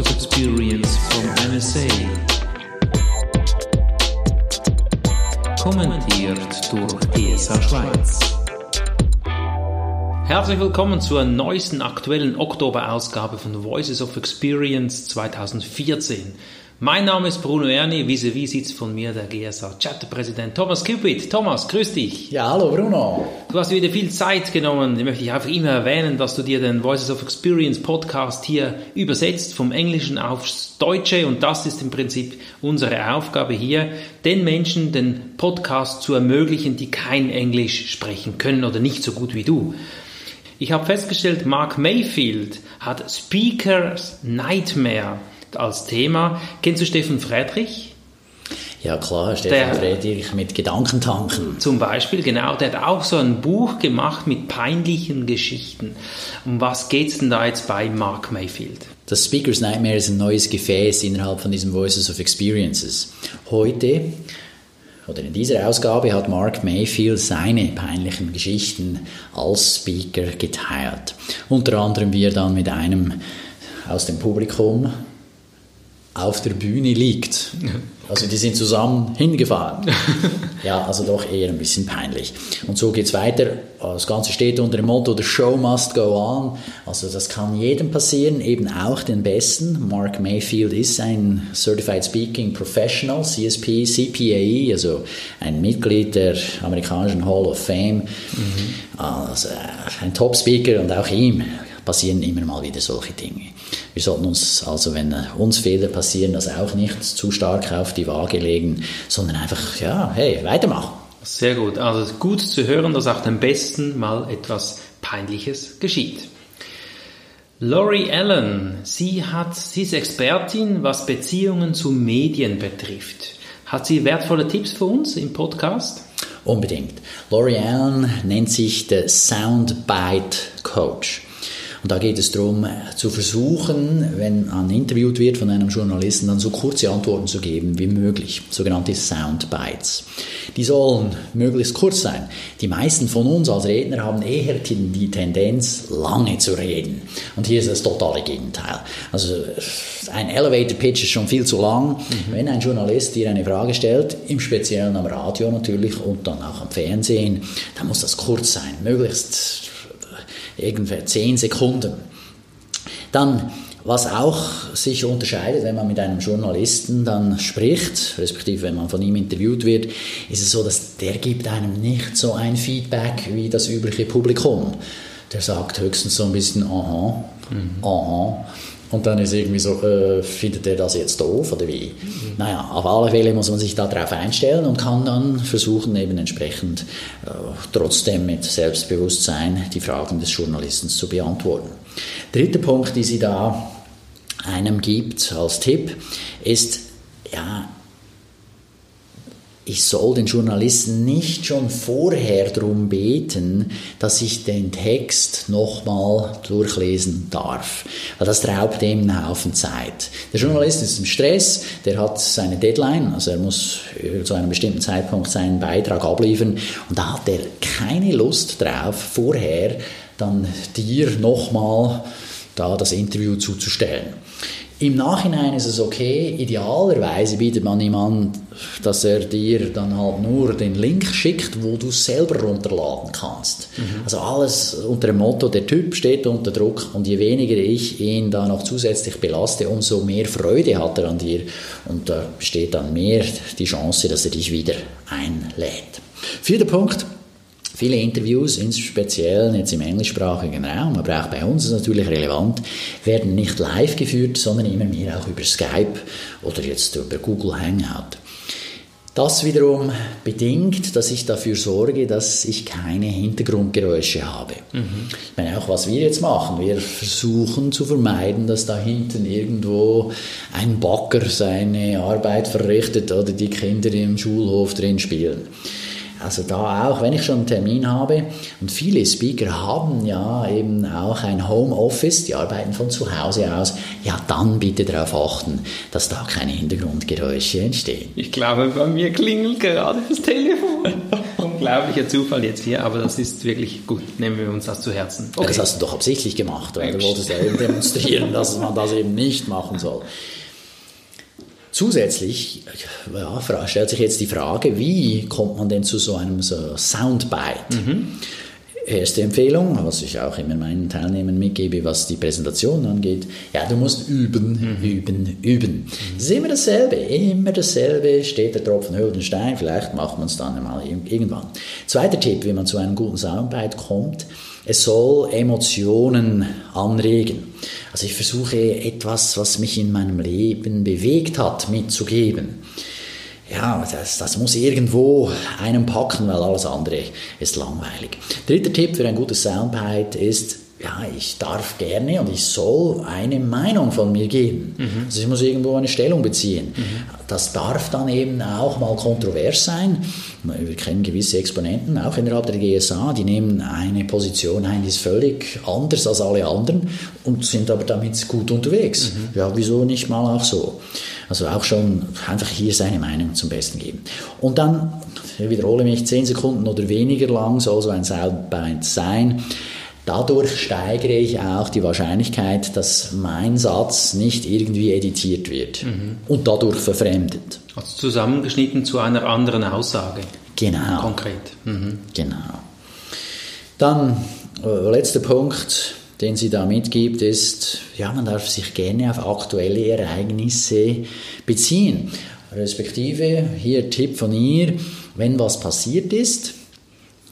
of Experience from MSA. Kommentiert durch ESA Schweiz. Herzlich willkommen zur neuesten aktuellen Oktoberausgabe von Voices of Experience 2014. Mein Name ist Bruno Erni, vis-à-vis sitzt von mir der GSA Chapterpräsident Thomas Cupid. Thomas, grüß dich. Ja, hallo Bruno. Du hast wieder viel Zeit genommen. Ich möchte ich einfach immer erwähnen, dass du dir den Voices of Experience Podcast hier übersetzt vom Englischen aufs Deutsche und das ist im Prinzip unsere Aufgabe hier, den Menschen den Podcast zu ermöglichen, die kein Englisch sprechen können oder nicht so gut wie du. Ich habe festgestellt, Mark Mayfield hat Speakers Nightmare als Thema. Kennst du Steffen Friedrich? Ja klar, Stefan Friedrich mit Gedankentanken. Zum Beispiel, genau, der hat auch so ein Buch gemacht mit peinlichen Geschichten. Um was geht's denn da jetzt bei Mark Mayfield? Das Speaker's Nightmare ist ein neues Gefäß innerhalb von diesem Voices of Experiences. Heute oder in dieser Ausgabe hat Mark Mayfield seine peinlichen Geschichten als Speaker geteilt. Unter anderem wie er dann mit einem aus dem Publikum auf der Bühne liegt. Also die sind zusammen hingefahren. Ja, also doch eher ein bisschen peinlich. Und so geht es weiter. Das Ganze steht unter dem Motto The Show must go on. Also das kann jedem passieren, eben auch den Besten. Mark Mayfield ist ein Certified Speaking Professional, CSP, CPAE, also ein Mitglied der amerikanischen Hall of Fame. Mhm. Also ein Top-Speaker und auch ihm passieren immer mal wieder solche Dinge. Wir sollten uns also, wenn uns Fehler passieren, das auch nicht zu stark auf die Waage legen, sondern einfach, ja, hey, weitermachen. Sehr gut. Also gut zu hören, dass auch dem Besten mal etwas Peinliches geschieht. Laurie Allen, sie, hat, sie ist Expertin, was Beziehungen zu Medien betrifft. Hat sie wertvolle Tipps für uns im Podcast? Unbedingt. Laurie Allen nennt sich der Soundbite Coach. Und da geht es darum, äh, zu versuchen, wenn man interviewt wird von einem Journalisten, dann so kurze Antworten zu geben wie möglich, sogenannte Soundbites. Die sollen möglichst kurz sein. Die meisten von uns als Redner haben eher die Tendenz, lange zu reden. Und hier ist das totale Gegenteil. Also ein Elevator Pitch ist schon viel zu lang. Mhm. Wenn ein Journalist dir eine Frage stellt, im Speziellen am Radio natürlich und dann auch am Fernsehen, dann muss das kurz sein, möglichst irgendwer zehn Sekunden. Dann, was auch sich unterscheidet, wenn man mit einem Journalisten dann spricht, respektive wenn man von ihm interviewt wird, ist es so, dass der gibt einem nicht so ein Feedback wie das übliche Publikum. Der sagt höchstens so ein bisschen, aha, mhm. aha. Und dann ist irgendwie so, äh, findet er das jetzt doof oder wie? Mhm. Naja, auf alle Fälle muss man sich darauf einstellen und kann dann versuchen, eben entsprechend äh, trotzdem mit Selbstbewusstsein die Fragen des Journalisten zu beantworten. Dritter Punkt, die sie da einem gibt als Tipp, ist, ja, ich soll den Journalisten nicht schon vorher darum beten, dass ich den Text nochmal durchlesen darf. Weil das raubt ihm einen Haufen Zeit. Der Journalist ist im Stress, der hat seine Deadline, also er muss zu einem bestimmten Zeitpunkt seinen Beitrag abliefern und da hat er keine Lust drauf, vorher dann dir nochmal da das Interview zuzustellen. Im Nachhinein ist es okay. Idealerweise bietet man ihm an, dass er dir dann halt nur den Link schickt, wo du es selber runterladen kannst. Mhm. Also alles unter dem Motto, der Typ steht unter Druck und je weniger ich ihn da noch zusätzlich belaste, umso mehr Freude hat er an dir und da besteht dann mehr die Chance, dass er dich wieder einlädt. Vierter Punkt. Viele Interviews, insbesondere jetzt im englischsprachigen Raum, aber auch bei uns ist natürlich relevant, werden nicht live geführt, sondern immer mehr auch über Skype oder jetzt über Google Hangout. Das wiederum bedingt, dass ich dafür sorge, dass ich keine Hintergrundgeräusche habe. Mhm. Ich meine, auch was wir jetzt machen, wir versuchen zu vermeiden, dass da hinten irgendwo ein Bagger seine Arbeit verrichtet oder die Kinder im Schulhof drin spielen. Also da auch, wenn ich schon einen Termin habe und viele Speaker haben ja eben auch ein Homeoffice, die arbeiten von zu Hause aus, ja dann bitte darauf achten, dass da keine Hintergrundgeräusche entstehen. Ich glaube, bei mir klingelt gerade das Telefon. Unglaublicher Zufall jetzt hier, aber das ist wirklich gut. Nehmen wir uns das zu Herzen. Okay. Das hast du doch absichtlich gemacht, weil du wolltest ja eben demonstrieren, dass man das eben nicht machen soll. Zusätzlich ja, stellt sich jetzt die Frage, wie kommt man denn zu so einem so Soundbite? Mhm. Erste Empfehlung, was ich auch immer meinen Teilnehmern mitgebe, was die Präsentation angeht, ja, du musst üben, mhm. üben, üben. Mhm. Das ist immer dasselbe, immer dasselbe, steht der Tropfen höhlt den Stein, vielleicht macht man es dann einmal irgendwann. Zweiter Tipp, wie man zu einem guten Soundbite kommt, es soll Emotionen anregen. Also ich versuche etwas, was mich in meinem Leben bewegt hat, mitzugeben. Ja, das, das muss irgendwo einen packen, weil alles andere ist langweilig. Dritter Tipp für ein gutes Soundbite ist, ja, ich darf gerne und ich soll eine Meinung von mir geben. Mhm. Also ich muss irgendwo eine Stellung beziehen. Mhm. Das darf dann eben auch mal kontrovers sein. Wir kennen gewisse Exponenten, auch innerhalb der GSA, die nehmen eine Position ein, die ist völlig anders als alle anderen und sind aber damit gut unterwegs. Mhm. Ja, wieso nicht mal auch so? Also auch schon einfach hier seine Meinung zum Besten geben. Und dann, ich wiederhole mich, zehn Sekunden oder weniger lang soll so ein Soundbite sein. Dadurch steigere ich auch die Wahrscheinlichkeit, dass mein Satz nicht irgendwie editiert wird mhm. und dadurch verfremdet. Also zusammengeschnitten zu einer anderen Aussage. Genau. Konkret. Mhm. Genau. Dann, äh, letzter Punkt, den sie da mitgibt, ist, ja, man darf sich gerne auf aktuelle Ereignisse beziehen. Respektive, hier Tipp von ihr, wenn was passiert ist,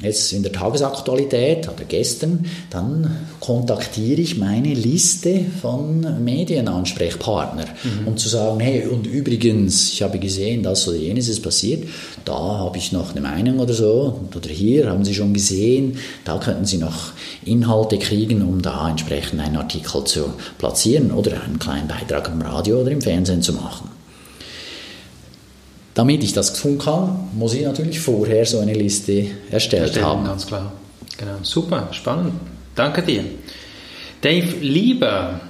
jetzt in der Tagesaktualität oder gestern, dann kontaktiere ich meine Liste von Medienansprechpartnern, mhm. um zu sagen, hey, und übrigens, ich habe gesehen, das oder jenes ist passiert, da habe ich noch eine Meinung oder so, oder hier haben Sie schon gesehen, da könnten Sie noch Inhalte kriegen, um da entsprechend einen Artikel zu platzieren oder einen kleinen Beitrag im Radio oder im Fernsehen zu machen. Damit ich das tun kann, muss ich natürlich vorher so eine Liste erstellt Erstellen, haben. Ganz klar. Genau. Super, spannend. Danke dir. Dave Lieber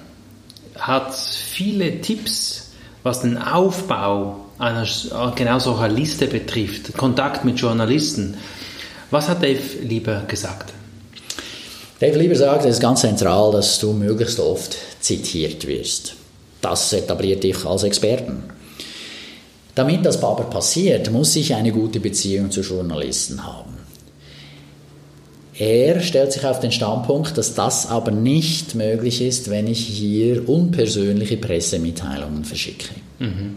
hat viele Tipps, was den Aufbau einer genau solcher Liste betrifft, Kontakt mit Journalisten. Was hat Dave Lieber gesagt? Dave Lieber sagt, es ist ganz zentral, dass du möglichst oft zitiert wirst. Das etabliert dich als Experten. Damit das aber passiert, muss ich eine gute Beziehung zu Journalisten haben. Er stellt sich auf den Standpunkt, dass das aber nicht möglich ist, wenn ich hier unpersönliche Pressemitteilungen verschicke. Mhm.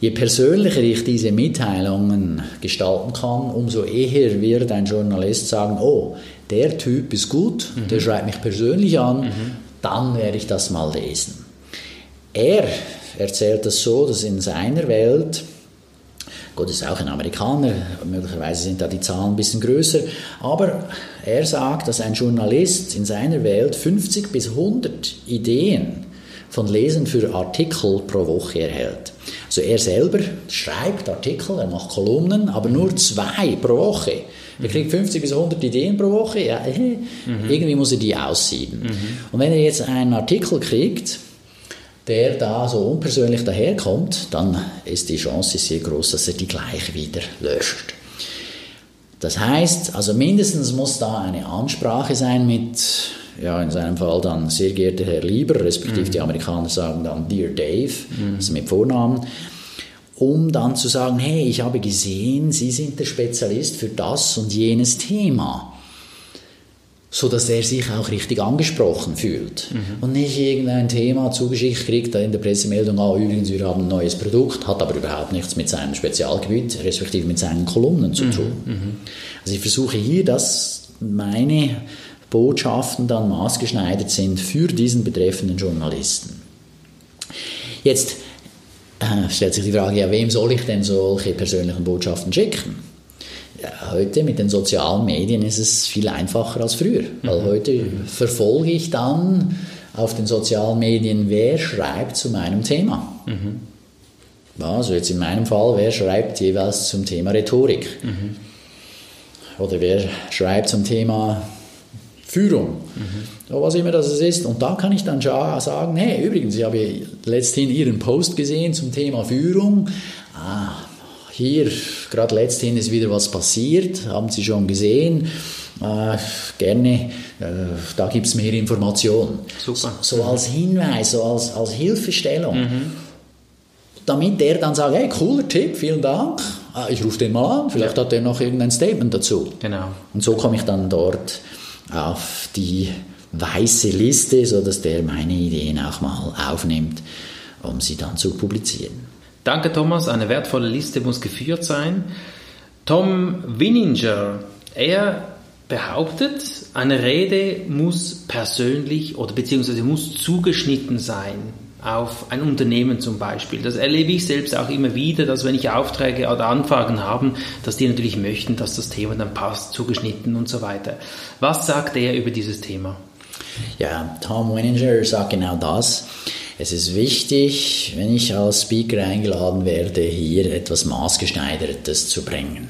Je persönlicher ich diese Mitteilungen gestalten kann, umso eher wird ein Journalist sagen, oh, der Typ ist gut, mhm. der schreibt mich persönlich an, mhm. dann werde ich das mal lesen. Er erzählt das so, dass in seiner Welt Gott ist auch ein Amerikaner, möglicherweise sind da die Zahlen ein bisschen größer, aber er sagt, dass ein Journalist in seiner Welt 50 bis 100 Ideen von Lesen für Artikel pro Woche erhält. Also er selber schreibt Artikel, er macht Kolumnen, aber nur zwei pro Woche. Er kriegt 50 bis 100 Ideen pro Woche, ja, mhm. irgendwie muss er die aussieben. Mhm. Und wenn er jetzt einen Artikel kriegt, der da so unpersönlich daherkommt, dann ist die Chance sehr groß, dass er die gleich wieder löscht. Das heißt, also mindestens muss da eine Ansprache sein mit, ja, in seinem Fall dann sehr geehrter Herr Lieber, respektive mhm. die Amerikaner sagen dann Dear Dave, mhm. also mit Vornamen, um dann zu sagen, hey, ich habe gesehen, Sie sind der Spezialist für das und jenes Thema so dass er sich auch richtig angesprochen fühlt mhm. und nicht irgendein Thema zugeschickt kriegt in der Pressemeldung, ah, übrigens, wir haben ein neues Produkt, hat aber überhaupt nichts mit seinem Spezialgebiet, respektive mit seinen Kolumnen zu mhm. tun. Mhm. Also ich versuche hier, dass meine Botschaften dann maßgeschneidert sind für diesen betreffenden Journalisten. Jetzt äh, stellt sich die Frage, ja, wem soll ich denn solche persönlichen Botschaften schicken? Heute mit den sozialen Medien ist es viel einfacher als früher, weil mhm. heute verfolge ich dann auf den sozialen Medien, wer schreibt zu meinem Thema. Mhm. Also jetzt in meinem Fall, wer schreibt jeweils zum Thema Rhetorik. Mhm. oder wer schreibt zum Thema Führung, mhm. was immer das ist. Und da kann ich dann sagen, hey, übrigens, ich habe letzthin Ihren Post gesehen zum Thema Führung. Ah, hier, gerade letzthin ist wieder was passiert, haben Sie schon gesehen. Äh, gerne, äh, da gibt es mehr Informationen. Super. So, so, als Hinweis, so als, als Hilfestellung. Mhm. Damit der dann sagt, hey, cooler Tipp, vielen Dank. Ah, ich rufe den mal an, vielleicht ja. hat er noch irgendein Statement dazu. Genau. Und so komme ich dann dort auf die weiße Liste, sodass der meine Ideen auch mal aufnimmt, um sie dann zu publizieren. Danke, Thomas. Eine wertvolle Liste muss geführt sein. Tom Winninger, er behauptet, eine Rede muss persönlich oder beziehungsweise muss zugeschnitten sein auf ein Unternehmen zum Beispiel. Das erlebe ich selbst auch immer wieder, dass wenn ich Aufträge oder Anfragen habe, dass die natürlich möchten, dass das Thema dann passt, zugeschnitten und so weiter. Was sagt er über dieses Thema? Ja, Tom Winninger sagt genau das. Es ist wichtig, wenn ich als Speaker eingeladen werde, hier etwas Maßgeschneidertes zu bringen.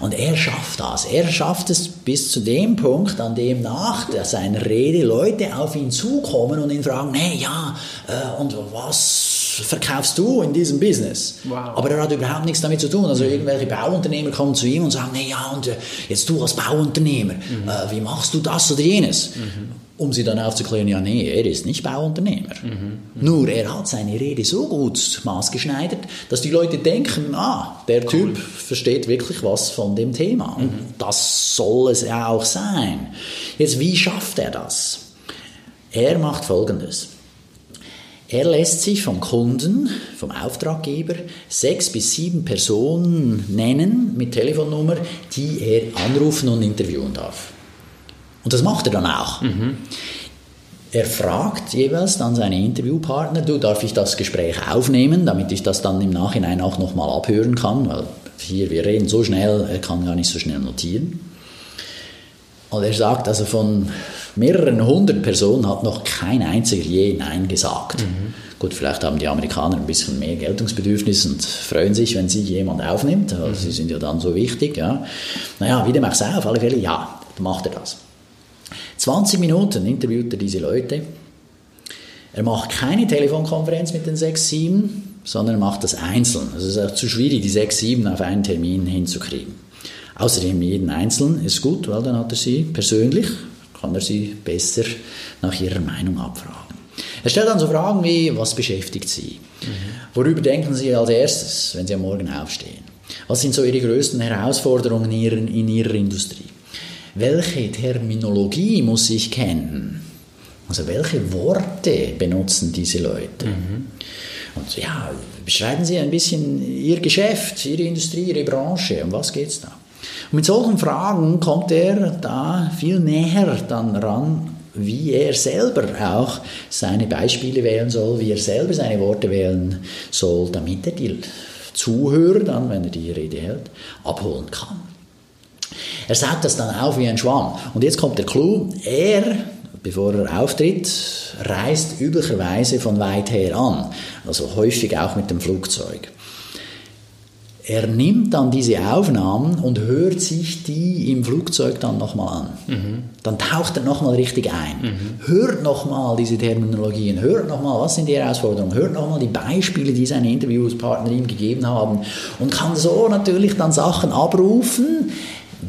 Und er schafft das. Er schafft es bis zu dem Punkt, an dem nach seiner Rede Leute auf ihn zukommen und ihn fragen, hey, ja, äh, und was verkaufst du in diesem Business? Wow. Aber er hat überhaupt nichts damit zu tun. Also irgendwelche Bauunternehmer kommen zu ihm und sagen, hey, ja, und äh, jetzt du als Bauunternehmer, mhm. äh, wie machst du das oder jenes? Mhm um sie dann aufzuklären, ja, nee, er ist nicht Bauunternehmer. Mhm. Nur er hat seine Rede so gut maßgeschneidert, dass die Leute denken, ah, der Typ versteht wirklich was von dem Thema. Und mhm. das soll es ja auch sein. Jetzt, wie schafft er das? Er macht Folgendes. Er lässt sich vom Kunden, vom Auftraggeber, sechs bis sieben Personen nennen mit Telefonnummer, die er anrufen und interviewen darf. Und das macht er dann auch. Mhm. Er fragt jeweils dann seine Interviewpartner, du, darf ich das Gespräch aufnehmen, damit ich das dann im Nachhinein auch nochmal abhören kann, weil hier, wir reden so schnell, er kann gar nicht so schnell notieren. Und er sagt, also von mehreren hundert Personen hat noch kein einziger je Nein gesagt. Mhm. Gut, vielleicht haben die Amerikaner ein bisschen mehr Geltungsbedürfnis und freuen sich, wenn sie jemand aufnimmt. Also mhm. Sie sind ja dann so wichtig. Ja. Naja, wie dem auch sei, auf alle Fälle, ja, macht er das. 20 Minuten interviewt er diese Leute. Er macht keine Telefonkonferenz mit den sechs, sieben, sondern er macht das einzeln. Also es ist auch zu schwierig, die sechs, sieben auf einen Termin hinzukriegen. Außerdem jeden Einzelnen ist gut, weil dann hat er sie persönlich, kann er sie besser nach ihrer Meinung abfragen. Er stellt dann so Fragen wie, was beschäftigt Sie? Mhm. Worüber denken Sie als erstes, wenn Sie am Morgen aufstehen? Was sind so Ihre größten Herausforderungen in Ihrer, in Ihrer Industrie? Welche Terminologie muss ich kennen? Also welche Worte benutzen diese Leute? Mhm. Und ja, beschreiben Sie ein bisschen Ihr Geschäft, Ihre Industrie, Ihre Branche, um was geht es da? Und mit solchen Fragen kommt er da viel näher dann ran, wie er selber auch seine Beispiele wählen soll, wie er selber seine Worte wählen soll, damit er die Zuhörer dann, wenn er die Rede hält, abholen kann. Er saugt das dann auf wie ein Schwamm. Und jetzt kommt der Clou. Er, bevor er auftritt, reist üblicherweise von weit her an. Also häufig auch mit dem Flugzeug. Er nimmt dann diese Aufnahmen und hört sich die im Flugzeug dann nochmal an. Mhm. Dann taucht er nochmal richtig ein. Mhm. Hört nochmal diese Terminologien, hört nochmal, was sind die Herausforderungen, hört nochmal die Beispiele, die seine Interviewspartner ihm gegeben haben und kann so natürlich dann Sachen abrufen,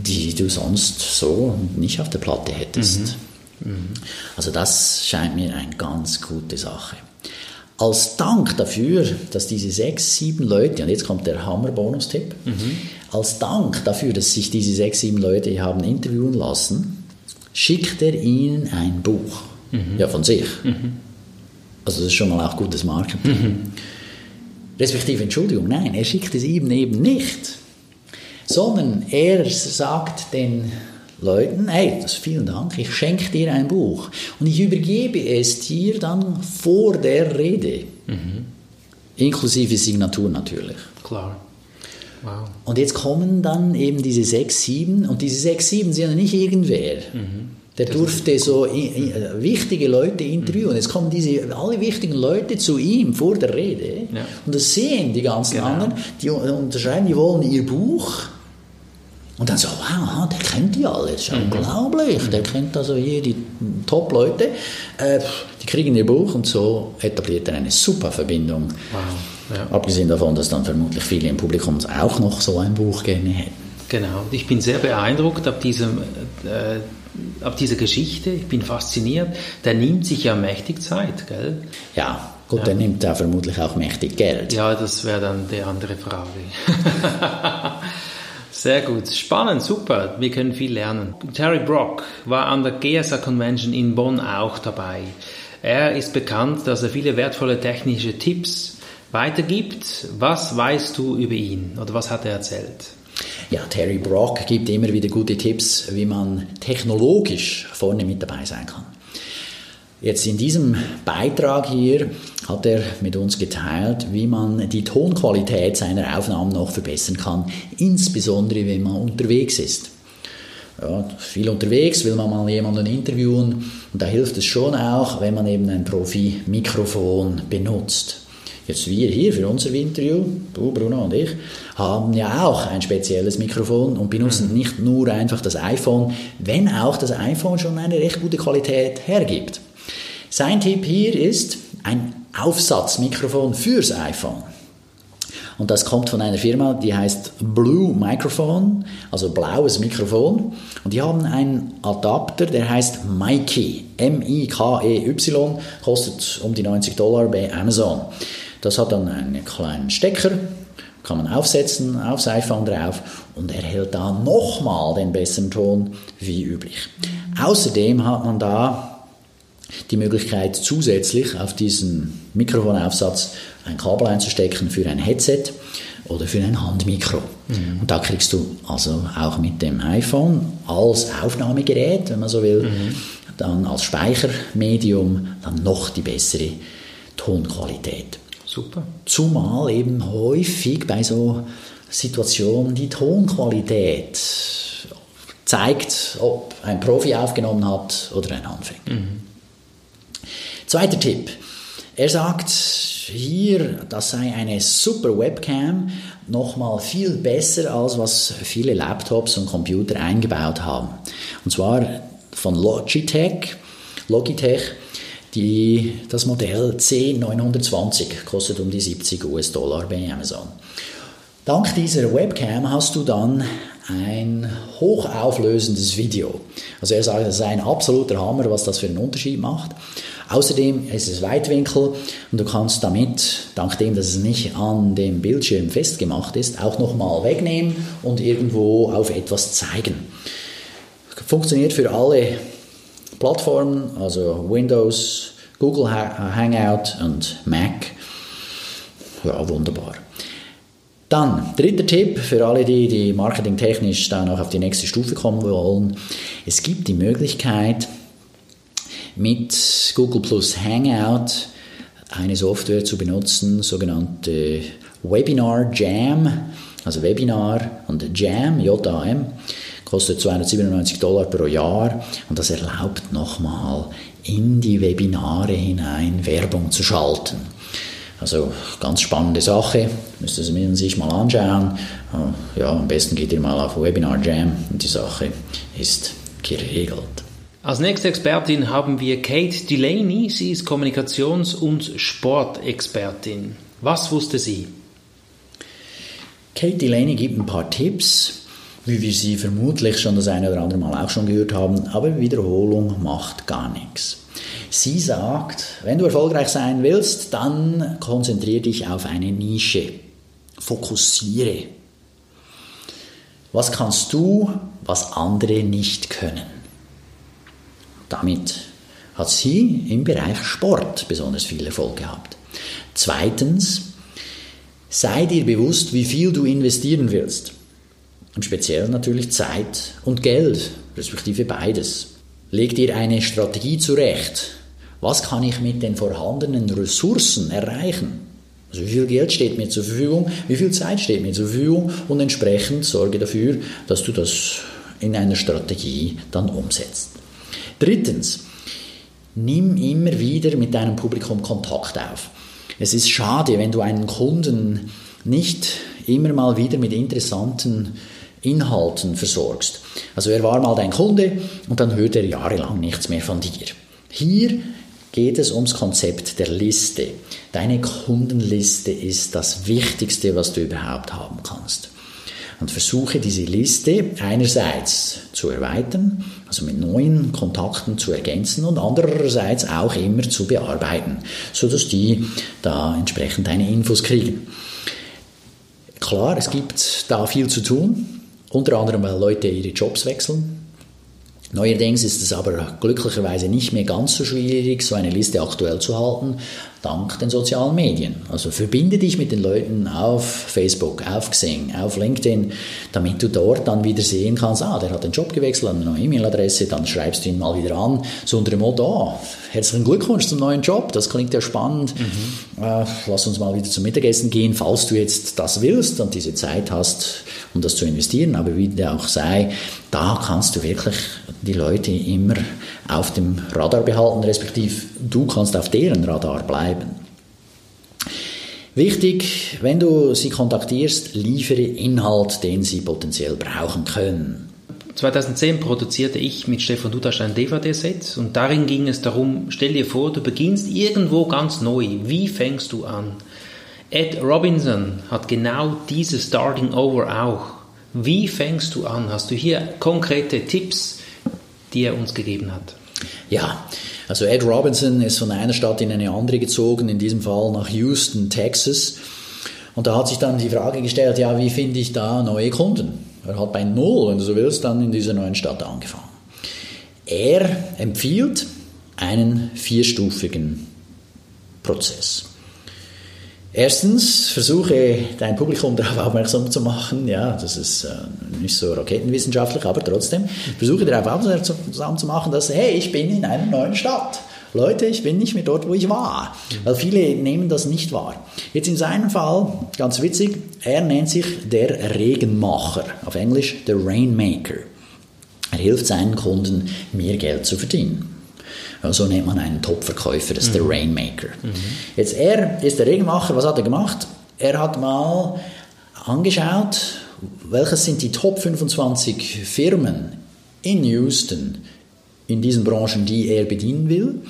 die du sonst so nicht auf der Platte hättest. Mhm. Mhm. Also das scheint mir eine ganz gute Sache. Als Dank dafür, dass diese sechs, sieben Leute, und jetzt kommt der Hammer-Bonus-Tipp, mhm. als Dank dafür, dass sich diese sechs, sieben Leute haben interviewen lassen, schickt er ihnen ein Buch. Mhm. Ja, von sich. Mhm. Also das ist schon mal auch gutes Marketing. Mhm. Respektive, Entschuldigung, nein, er schickt es ihm eben nicht sondern er sagt den Leuten, hey, das, vielen Dank, ich schenke dir ein Buch und ich übergebe es dir dann vor der Rede. Mhm. Inklusive Signatur natürlich. Klar. Wow. Und jetzt kommen dann eben diese sechs, sieben und diese sechs, sieben sind ja nicht irgendwer. Mhm. Der das durfte so wichtige Leute interviewen. Mhm. Jetzt kommen diese alle wichtigen Leute zu ihm vor der Rede ja. und das sehen die ganzen genau. anderen. Die unterschreiben, die wollen ihr Buch Und dann so, wow, der kennt die alle, das ist mhm. unglaublich, der kennt also hier die Top-Leute, äh, die kriegen ihr Buch und so etabliert er eine super Verbindung. Wow. Ja. Abgesehen davon, dass dann vermutlich viele im Publikum auch noch so ein Buch gerne hätten. Genau, ich bin sehr beeindruckt ab diesem äh, ab dieser Geschichte, ich bin fasziniert. Der nimmt sich ja mächtig Zeit, gell? Ja, gut, ja. der nimmt da vermutlich auch mächtig Geld. Ja, das wäre dann die andere Frage. Sehr gut, spannend, super, wir können viel lernen. Terry Brock war an der GSA Convention in Bonn auch dabei. Er ist bekannt, dass er viele wertvolle technische Tipps weitergibt. Was weißt du über ihn oder was hat er erzählt? Ja, Terry Brock gibt immer wieder gute Tipps, wie man technologisch vorne mit dabei sein kann. Jetzt in diesem Beitrag hier hat er mit uns geteilt, wie man die Tonqualität seiner Aufnahmen noch verbessern kann, insbesondere wenn man unterwegs ist. Ja, viel unterwegs, will man mal jemanden interviewen und da hilft es schon auch, wenn man eben ein Profi-Mikrofon benutzt. Jetzt wir hier für unser Interview, du Bruno und ich, haben ja auch ein spezielles Mikrofon und benutzen mhm. nicht nur einfach das iPhone, wenn auch das iPhone schon eine recht gute Qualität hergibt. Sein Tipp hier ist ein Aufsatzmikrofon fürs iPhone. Und das kommt von einer Firma, die heißt Blue Microphone, also blaues Mikrofon. Und die haben einen Adapter, der heißt Mikey, M-I-K-E-Y, kostet um die 90 Dollar bei Amazon. Das hat dann einen kleinen Stecker, kann man aufsetzen aufs iPhone drauf und erhält da nochmal den besseren Ton wie üblich. Außerdem hat man da die Möglichkeit zusätzlich auf diesen Mikrofonaufsatz ein Kabel einzustecken für ein Headset oder für ein Handmikro. Mhm. Und da kriegst du also auch mit dem iPhone als Aufnahmegerät, wenn man so will, mhm. dann als Speichermedium dann noch die bessere Tonqualität. Super. Zumal eben häufig bei so Situationen die Tonqualität zeigt, ob ein Profi aufgenommen hat oder ein Anfänger. Mhm. Zweiter Tipp. Er sagt hier, das sei eine super Webcam, nochmal viel besser als was viele Laptops und Computer eingebaut haben. Und zwar von Logitech. Logitech die, das Modell C920 kostet um die 70 US-Dollar bei Amazon. Dank dieser Webcam hast du dann ein hochauflösendes Video. Also er sagt, das ist ein absoluter Hammer, was das für einen Unterschied macht. Außerdem ist es Weitwinkel und du kannst damit, dank dem, dass es nicht an dem Bildschirm festgemacht ist, auch nochmal wegnehmen und irgendwo auf etwas zeigen. Funktioniert für alle Plattformen, also Windows, Google Hangout und Mac. Ja, wunderbar. Dann, dritter Tipp für alle, die, die marketingtechnisch da noch auf die nächste Stufe kommen wollen. Es gibt die Möglichkeit, mit Google Plus Hangout eine Software zu benutzen, sogenannte Webinar Jam, also Webinar und Jam, J-A-M kostet 297 Dollar pro Jahr und das erlaubt nochmal in die Webinare hinein Werbung zu schalten. Also ganz spannende Sache, müsste Sie sich mal anschauen. Ja, am besten geht ihr mal auf Webinar Jam und die Sache ist geregelt. Als nächste Expertin haben wir Kate Delaney. Sie ist Kommunikations- und Sportexpertin. Was wusste sie? Kate Delaney gibt ein paar Tipps, wie wir sie vermutlich schon das eine oder andere Mal auch schon gehört haben, aber Wiederholung macht gar nichts. Sie sagt, wenn du erfolgreich sein willst, dann konzentriere dich auf eine Nische. Fokussiere. Was kannst du, was andere nicht können? Damit hat sie im Bereich Sport besonders viel Erfolg gehabt. Zweitens, sei dir bewusst, wie viel du investieren willst. Und speziell natürlich Zeit und Geld, respektive beides. Leg dir eine Strategie zurecht. Was kann ich mit den vorhandenen Ressourcen erreichen? Also wie viel Geld steht mir zur Verfügung, wie viel Zeit steht mir zur Verfügung und entsprechend sorge dafür, dass du das in einer Strategie dann umsetzt. Drittens, nimm immer wieder mit deinem Publikum Kontakt auf. Es ist schade, wenn du einen Kunden nicht immer mal wieder mit interessanten Inhalten versorgst. Also er war mal dein Kunde und dann hört er jahrelang nichts mehr von dir. Hier geht es ums Konzept der Liste. Deine Kundenliste ist das Wichtigste, was du überhaupt haben kannst. Und versuche diese Liste einerseits zu erweitern, also mit neuen Kontakten zu ergänzen und andererseits auch immer zu bearbeiten, sodass die da entsprechend deine Infos kriegen. Klar, es gibt da viel zu tun, unter anderem weil Leute ihre Jobs wechseln, Neuerdings ist es aber glücklicherweise nicht mehr ganz so schwierig, so eine Liste aktuell zu halten, dank den sozialen Medien. Also verbinde dich mit den Leuten auf Facebook, auf Xing, auf LinkedIn, damit du dort dann wieder sehen kannst, ah, der hat den Job gewechselt, eine neue E-Mail-Adresse, dann schreibst du ihn mal wieder an, so unter dem Motto, oh, herzlichen Glückwunsch zum neuen Job, das klingt ja spannend, mhm. äh, lass uns mal wieder zum Mittagessen gehen, falls du jetzt das willst und diese Zeit hast, um das zu investieren, aber wie der auch sei, da kannst du wirklich die Leute immer auf dem Radar behalten, respektive du kannst auf deren Radar bleiben. Wichtig, wenn du sie kontaktierst, liefere Inhalt, den sie potenziell brauchen können. 2010 produzierte ich mit Stefan Dudasch ein DVD-Set und darin ging es darum, stell dir vor, du beginnst irgendwo ganz neu. Wie fängst du an? Ed Robinson hat genau dieses Starting Over auch. Wie fängst du an? Hast du hier konkrete Tipps, die er uns gegeben hat? Ja, also Ed Robinson ist von einer Stadt in eine andere gezogen, in diesem Fall nach Houston, Texas. Und da hat sich dann die Frage gestellt, ja, wie finde ich da neue Kunden? Er hat bei Null, wenn du so willst, dann in dieser neuen Stadt angefangen. Er empfiehlt einen vierstufigen Prozess. Erstens, versuche dein Publikum darauf aufmerksam zu machen. Ja, das ist äh, nicht so raketenwissenschaftlich, aber trotzdem, versuche darauf aufmerksam zu machen, dass, hey, ich bin in einer neuen Stadt. Leute, ich bin nicht mehr dort, wo ich war. Weil viele nehmen das nicht wahr. Jetzt in seinem Fall, ganz witzig, er nennt sich der Regenmacher. Auf Englisch der Rainmaker. Er hilft seinen Kunden, mehr Geld zu verdienen. So nennt man einen Top-Verkäufer, das ist mhm. der Rainmaker. Mhm. Jetzt er ist der Regenmacher, was hat er gemacht? Er hat mal angeschaut, welches sind die Top 25 Firmen in Houston, in diesen Branchen, die er bedienen will,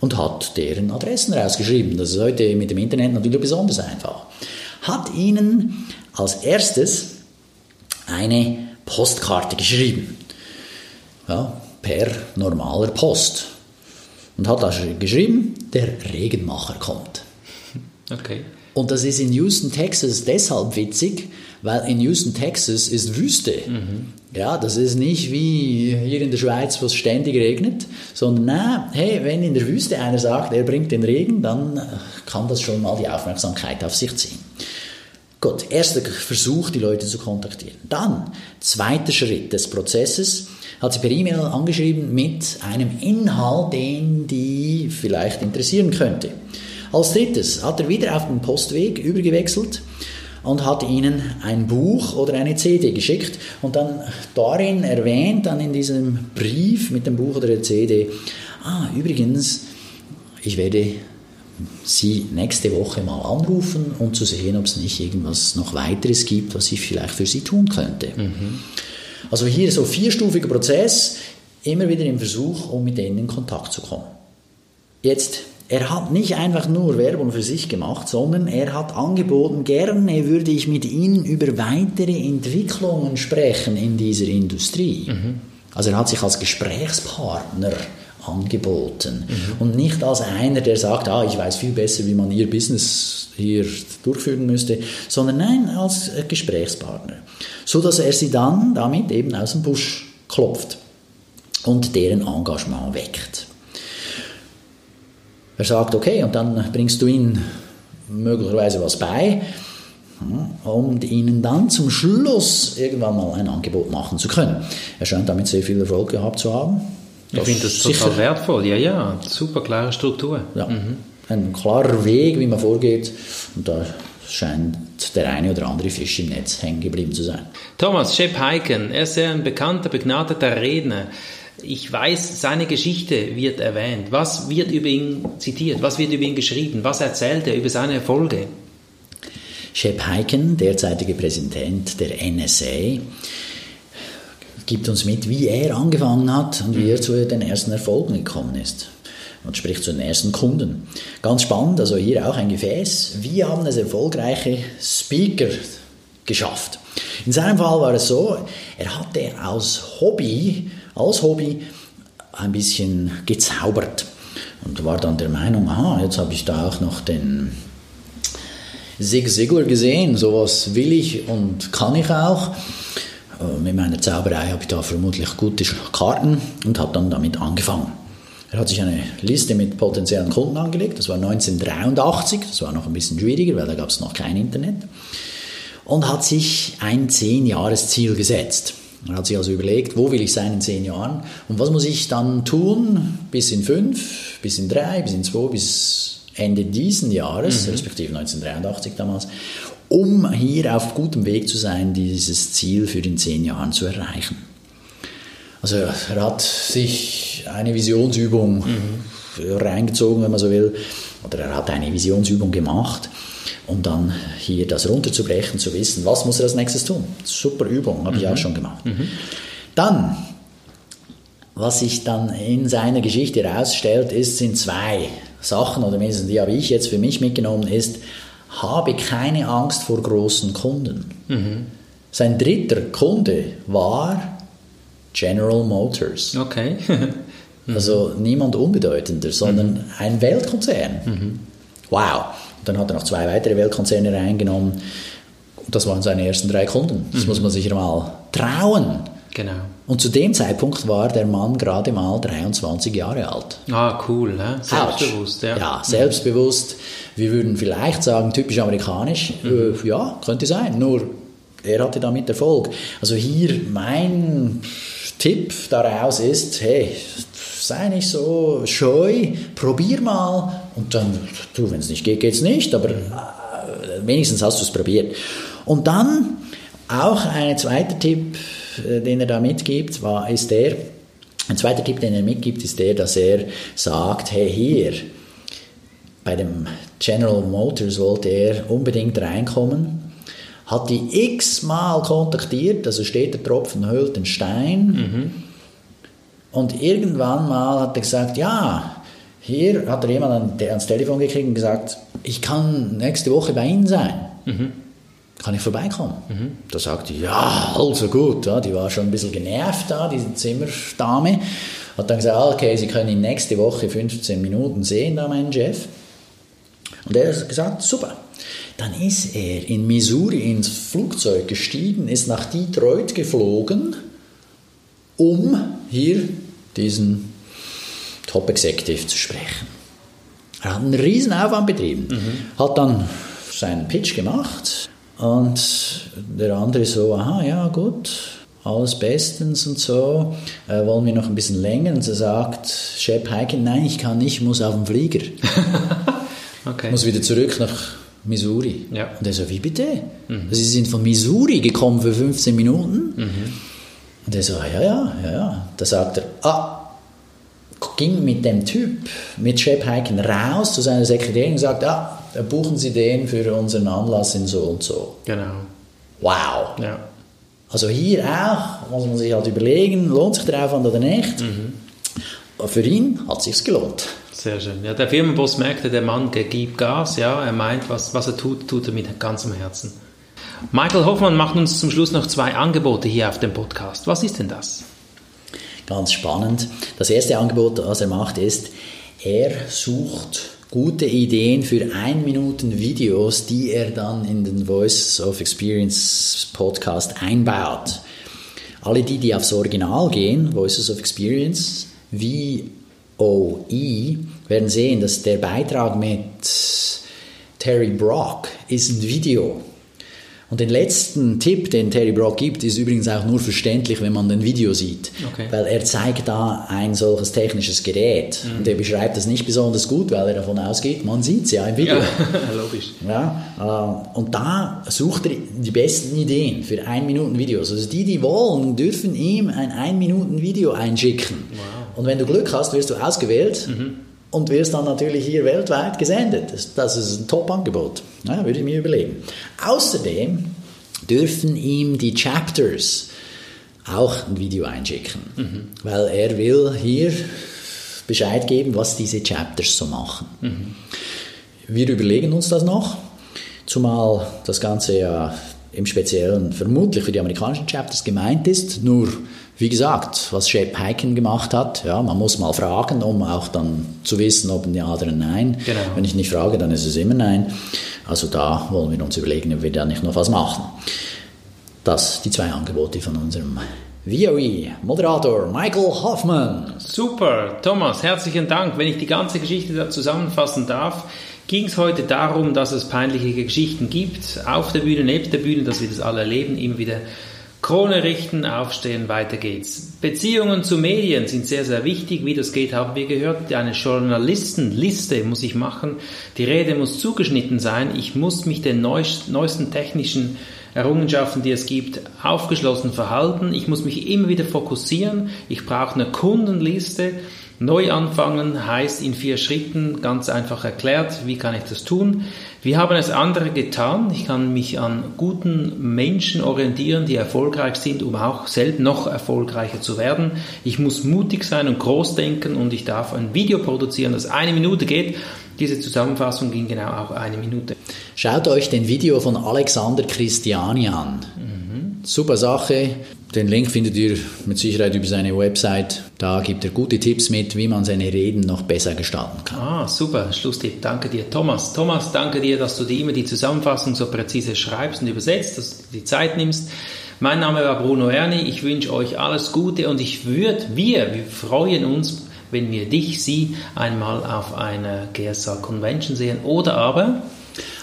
und hat deren Adressen rausgeschrieben. Das ist heute mit dem Internet natürlich besonders einfach. Hat ihnen als erstes eine Postkarte geschrieben. Ja, per normaler Post und hat da geschrieben, der Regenmacher kommt. Okay. Und das ist in Houston, Texas deshalb witzig, weil in Houston, Texas ist Wüste. Mhm. Ja, das ist nicht wie hier in der Schweiz, wo es ständig regnet, sondern na, hey, wenn in der Wüste einer sagt, er bringt den Regen, dann kann das schon mal die Aufmerksamkeit auf sich ziehen. Gut, erster Versuch, die Leute zu kontaktieren. Dann, zweiter Schritt des Prozesses, hat sie per E-Mail angeschrieben mit einem Inhalt, den die vielleicht interessieren könnte. Als drittes hat er wieder auf den Postweg übergewechselt und hat ihnen ein Buch oder eine CD geschickt und dann darin erwähnt, dann in diesem Brief mit dem Buch oder der CD, ah, übrigens, ich werde Sie nächste Woche mal anrufen, um zu sehen, ob es nicht irgendwas noch weiteres gibt, was ich vielleicht für Sie tun könnte. Mhm. Also hier so vierstufiger Prozess, immer wieder im Versuch, um mit denen in Kontakt zu kommen. Jetzt, er hat nicht einfach nur Werbung für sich gemacht, sondern er hat angeboten, gerne würde ich mit Ihnen über weitere Entwicklungen sprechen in dieser Industrie. Mhm. Also er hat sich als Gesprächspartner angeboten mhm. und nicht als einer, der sagt, ah, ich weiß viel besser, wie man ihr Business hier durchführen müsste, sondern nein, als Gesprächspartner so dass er sie dann damit eben aus dem Busch klopft und deren Engagement weckt. Er sagt, okay, und dann bringst du ihnen möglicherweise was bei, um ihnen dann zum Schluss irgendwann mal ein Angebot machen zu können. Er scheint damit sehr viel Erfolg gehabt zu haben. Das ich finde das total wertvoll. Ja, ja, super klare Struktur. Ja, mhm. Ein klarer Weg, wie man vorgeht. Und da scheint der eine oder andere Fisch im Netz hängen geblieben zu sein. Thomas Shep Heiken, er ist ein bekannter, begnadeter Redner. Ich weiß, seine Geschichte wird erwähnt. Was wird über ihn zitiert? Was wird über ihn geschrieben? Was erzählt er über seine Erfolge? Shep Heiken, derzeitiger Präsident der NSA, gibt uns mit, wie er angefangen hat und wie er zu den ersten Erfolgen gekommen ist. Und spricht zu den ersten Kunden. Ganz spannend, also hier auch ein Gefäß. Wie haben es erfolgreiche Speaker geschafft? In seinem Fall war es so, er hatte aus Hobby, als Hobby ein bisschen gezaubert und war dann der Meinung, aha, jetzt habe ich da auch noch den Zig Ziglar gesehen, sowas will ich und kann ich auch. Äh, mit meiner Zauberei habe ich da vermutlich gute Karten und habe dann damit angefangen. Er hat sich eine Liste mit potenziellen Kunden angelegt, das war 1983, das war noch ein bisschen schwieriger, weil da gab es noch kein Internet, und hat sich ein 10-Jahres-Ziel gesetzt. Er hat sich also überlegt, wo will ich sein in 10 Jahren? Und was muss ich dann tun? Bis in 5, bis in 3, bis in 2, bis Ende diesen Jahres, mhm. respektive 1983 damals, um hier auf gutem Weg zu sein, dieses Ziel für in 10 Jahren zu erreichen. Also er hat sich eine Visionsübung mhm. reingezogen, wenn man so will, oder er hat eine Visionsübung gemacht, um dann hier das runterzubrechen, zu wissen, was muss er als nächstes tun. Super Übung, habe mhm. ich auch schon gemacht. Mhm. Dann, was sich dann in seiner Geschichte herausstellt, ist, sind zwei Sachen, oder mindestens die habe ich jetzt für mich mitgenommen, ist, habe keine Angst vor großen Kunden. Mhm. Sein dritter Kunde war General Motors. Okay. mhm. Also niemand unbedeutender, sondern mhm. ein Weltkonzern. Wow. Und dann hat er noch zwei weitere Weltkonzerne reingenommen. Das waren seine ersten drei Kunden. Das muss man sich mal trauen. Genau. Und zu dem Zeitpunkt war der Mann gerade mal 23 Jahre alt. Ah, cool, ne? selbstbewusst. Ja. ja, selbstbewusst. Wir würden vielleicht sagen, typisch amerikanisch. Mhm. Äh, ja, könnte sein. Nur er hatte damit Erfolg. Also hier mein Tipp daraus ist, hey, sei nicht so scheu, probier mal und dann, du, wenn es nicht geht, geht es nicht, aber äh, wenigstens hast du es probiert. Und dann auch ein zweiter Tipp, den er da mitgibt, war, ist der, ein zweiter Tipp, den er mitgibt, ist der, dass er sagt, hey, hier, bei dem General Motors wollte er unbedingt reinkommen, hat die x-mal kontaktiert, also steht der Tropfen hüllt den Stein, mhm. und irgendwann mal hat er gesagt, ja, hier hat er jemand ans Telefon gekriegt und gesagt, ich kann nächste Woche bei Ihnen sein. Mhm kann ich vorbeikommen? Mhm. Da sagte ich, ja, also gut. Ja, die war schon ein bisschen genervt da, diese Zimmerdame. Hat dann gesagt, ah, okay, Sie können ihn nächste Woche 15 Minuten sehen, da meinen Chef. Und er hat gesagt, super. Dann ist er in Missouri ins Flugzeug gestiegen, ist nach Detroit geflogen, um hier diesen Top Executive zu sprechen. Er hat einen riesen Aufwand betrieben, mhm. hat dann seinen Pitch gemacht, und der andere so, aha, ja, gut, alles bestens und so, äh, wollen wir noch ein bisschen länger? Und so sagt Shep Heiken, nein, ich kann nicht, ich muss auf den Flieger. okay. Muss wieder zurück nach Missouri. Ja. Und er so, wie bitte? Mhm. Sie sind von Missouri gekommen für 15 Minuten? Mhm. Und er so, ja, ja, ja, ja. Da sagt er, ah, ging mit dem Typ, mit Shep Heiken raus zu seiner Sekretärin und sagt, ah, buchen Sie den für unseren Anlass in so und so. Genau. Wow. Ja. Also hier auch muss man sich halt überlegen, lohnt sich der Aufwand oder nicht. Mhm. Für ihn hat es sich gelohnt. Sehr schön. Ja, der Firmenboss merkte, der Mann gibt Gas, ja, er meint, was, was er tut, tut er mit ganzem Herzen. Michael Hoffmann macht uns zum Schluss noch zwei Angebote hier auf dem Podcast. Was ist denn das? Ganz spannend. Das erste Angebot, was er macht, ist, er sucht gute Ideen für ein Minuten Videos, die er dann in den Voice of Experience Podcast einbaut. Alle die, die aufs Original gehen, Voices of Experience, VOE, werden sehen, dass der Beitrag mit Terry Brock ist ein Video. Und den letzten Tipp, den Terry Brock gibt, ist übrigens auch nur verständlich, wenn man den Video sieht. Okay. Weil er zeigt da ein solches technisches Gerät. Mhm. Und er beschreibt das nicht besonders gut, weil er davon ausgeht, man sieht es ja im Video. Ja, logisch. Ja, äh, und da sucht er die besten Ideen für ein Minuten Videos. Also die, die wollen, dürfen ihm ein ein Minuten Video einschicken. Wow. Und wenn du Glück hast, wirst du ausgewählt. Mhm und wirst dann natürlich hier weltweit gesendet. Das, das ist ein Top-Angebot. Ja, würde ich mir überlegen. Außerdem dürfen ihm die Chapters auch ein Video einschicken, mhm. weil er will hier Bescheid geben, was diese Chapters so machen. Mhm. Wir überlegen uns das noch, zumal das Ganze ja im Speziellen vermutlich für die amerikanischen Chapters gemeint ist, nur wie gesagt, was Shep Hyken gemacht hat, ja, man muss mal fragen, um auch dann zu wissen, ob Ja oder ein Nein. Genau. Wenn ich nicht frage, dann ist es immer Nein. Also da wollen wir uns überlegen, ob wir da nicht noch was machen. Das die zwei Angebote von unserem VOE-Moderator Michael Hoffman. Super, Thomas, herzlichen Dank. Wenn ich die ganze Geschichte da zusammenfassen darf, ging es heute darum, dass es peinliche Geschichten gibt, auf der Bühne, neben der Bühne, dass wir das alle erleben, immer wieder Krone richten, aufstehen, weiter geht's. Beziehungen zu Medien sind sehr, sehr wichtig. Wie das geht, haben wir gehört. Eine Journalistenliste muss ich machen. Die Rede muss zugeschnitten sein. Ich muss mich den neuesten technischen Errungenschaften, die es gibt, aufgeschlossen verhalten. Ich muss mich immer wieder fokussieren. Ich brauche eine Kundenliste. Neu anfangen heißt in vier Schritten ganz einfach erklärt, wie kann ich das tun. Wir haben es andere getan. Ich kann mich an guten Menschen orientieren, die erfolgreich sind, um auch selbst noch erfolgreicher zu werden. Ich muss mutig sein und groß denken und ich darf ein Video produzieren, das eine Minute geht. Diese Zusammenfassung ging genau auch eine Minute. Schaut euch den Video von Alexander Christiani an. Mhm. Super Sache. Den Link findet ihr mit Sicherheit über seine Website. Da gibt er gute Tipps mit, wie man seine Reden noch besser gestalten kann. Ah, super. Schlusstipp. Danke dir, Thomas. Thomas, danke dir, dass du dir immer die Zusammenfassung so präzise schreibst und übersetzt, dass du die Zeit nimmst. Mein Name war Bruno Erni. Ich wünsche euch alles Gute und ich würde, wir, wir freuen uns, wenn wir dich, sie einmal auf einer GSA Convention sehen oder aber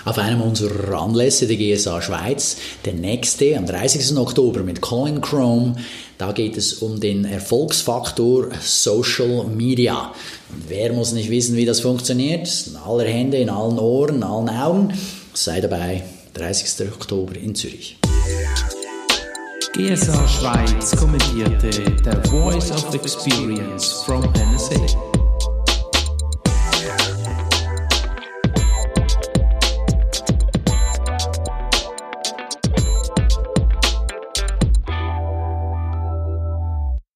auf einem unserer Anlässe der GSA Schweiz, der nächste am 30. Oktober mit Colin Chrome. Da geht es um den Erfolgsfaktor Social Media. Wer muss nicht wissen, wie das funktioniert? In aller Hände, in allen Ohren, in allen Augen. Sei dabei, 30. Oktober in Zürich. GSA Schweiz kommentierte The Voice of Experience from NSA.